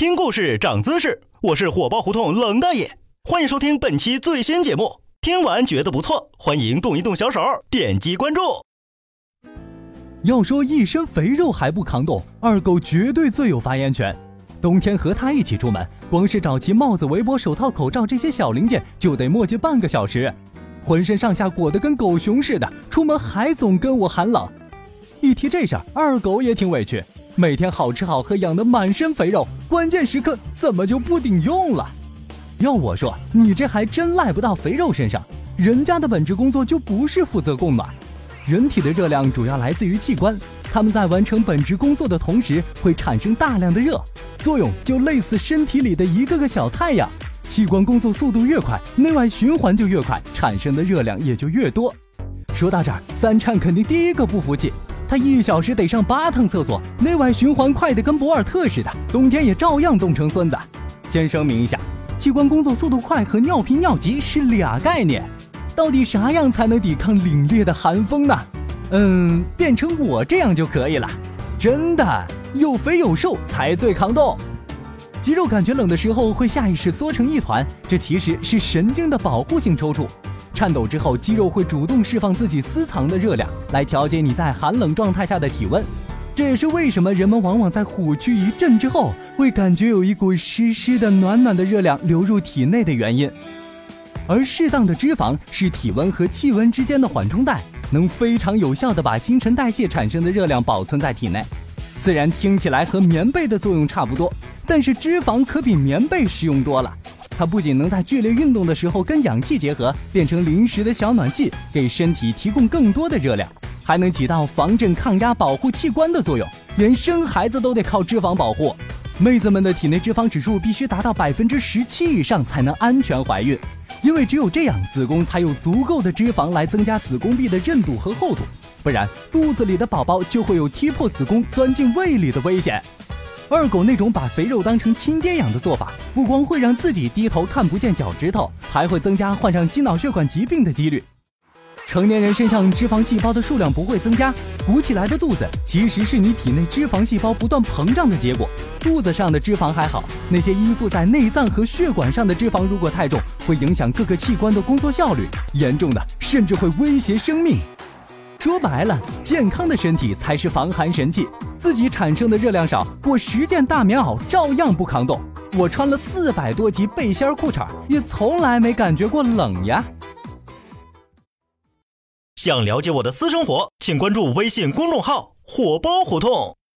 听故事长姿势，我是火爆胡同冷大爷，欢迎收听本期最新节目。听完觉得不错，欢迎动一动小手，点击关注。要说一身肥肉还不抗冻，二狗绝对最有发言权。冬天和他一起出门，光是找齐帽子、围脖、手套、口罩这些小零件，就得磨叽半个小时。浑身上下裹得跟狗熊似的，出门还总跟我喊冷。一提这事儿，二狗也挺委屈。每天好吃好喝，养得满身肥肉，关键时刻怎么就不顶用了？要我说，你这还真赖不到肥肉身上。人家的本职工作就不是负责供暖。人体的热量主要来自于器官，它们在完成本职工作的同时，会产生大量的热，作用就类似身体里的一个个小太阳。器官工作速度越快，内外循环就越快，产生的热量也就越多。说到这儿，三颤肯定第一个不服气。他一小时得上八趟厕所，内外循环快得跟博尔特似的，冬天也照样冻成孙子。先声明一下，器官工作速度快和尿频尿急是俩概念。到底啥样才能抵抗凛冽的寒风呢？嗯，变成我这样就可以了。真的，有肥有瘦才最抗冻。肌肉感觉冷的时候会下意识缩成一团，这其实是神经的保护性抽搐。颤抖之后，肌肉会主动释放自己私藏的热量，来调节你在寒冷状态下的体温。这也是为什么人们往往在虎躯一震之后，会感觉有一股湿湿的、暖暖的热量流入体内的原因。而适当的脂肪是体温和气温之间的缓冲带，能非常有效地把新陈代谢产生的热量保存在体内。虽然听起来和棉被的作用差不多，但是脂肪可比棉被实用多了。它不仅能在剧烈运动的时候跟氧气结合，变成临时的小暖气，给身体提供更多的热量，还能起到防震、抗压、保护器官的作用。连生孩子都得靠脂肪保护，妹子们的体内脂肪指数必须达到百分之十七以上才能安全怀孕，因为只有这样，子宫才有足够的脂肪来增加子宫壁的韧度和厚度，不然肚子里的宝宝就会有踢破子宫、钻进胃里的危险。二狗那种把肥肉当成亲爹养的做法，不光会让自己低头看不见脚趾头，还会增加患上心脑血管疾病的几率。成年人身上脂肪细胞的数量不会增加，鼓起来的肚子其实是你体内脂肪细胞不断膨胀的结果。肚子上的脂肪还好，那些依附在内脏和血管上的脂肪如果太重，会影响各个器官的工作效率，严重的甚至会威胁生命。说白了，健康的身体才是防寒神器。自己产生的热量少，我十件大棉袄照样不抗冻。我穿了四百多级背心裤衩，也从来没感觉过冷呀。想了解我的私生活，请关注微信公众号“火爆胡同”。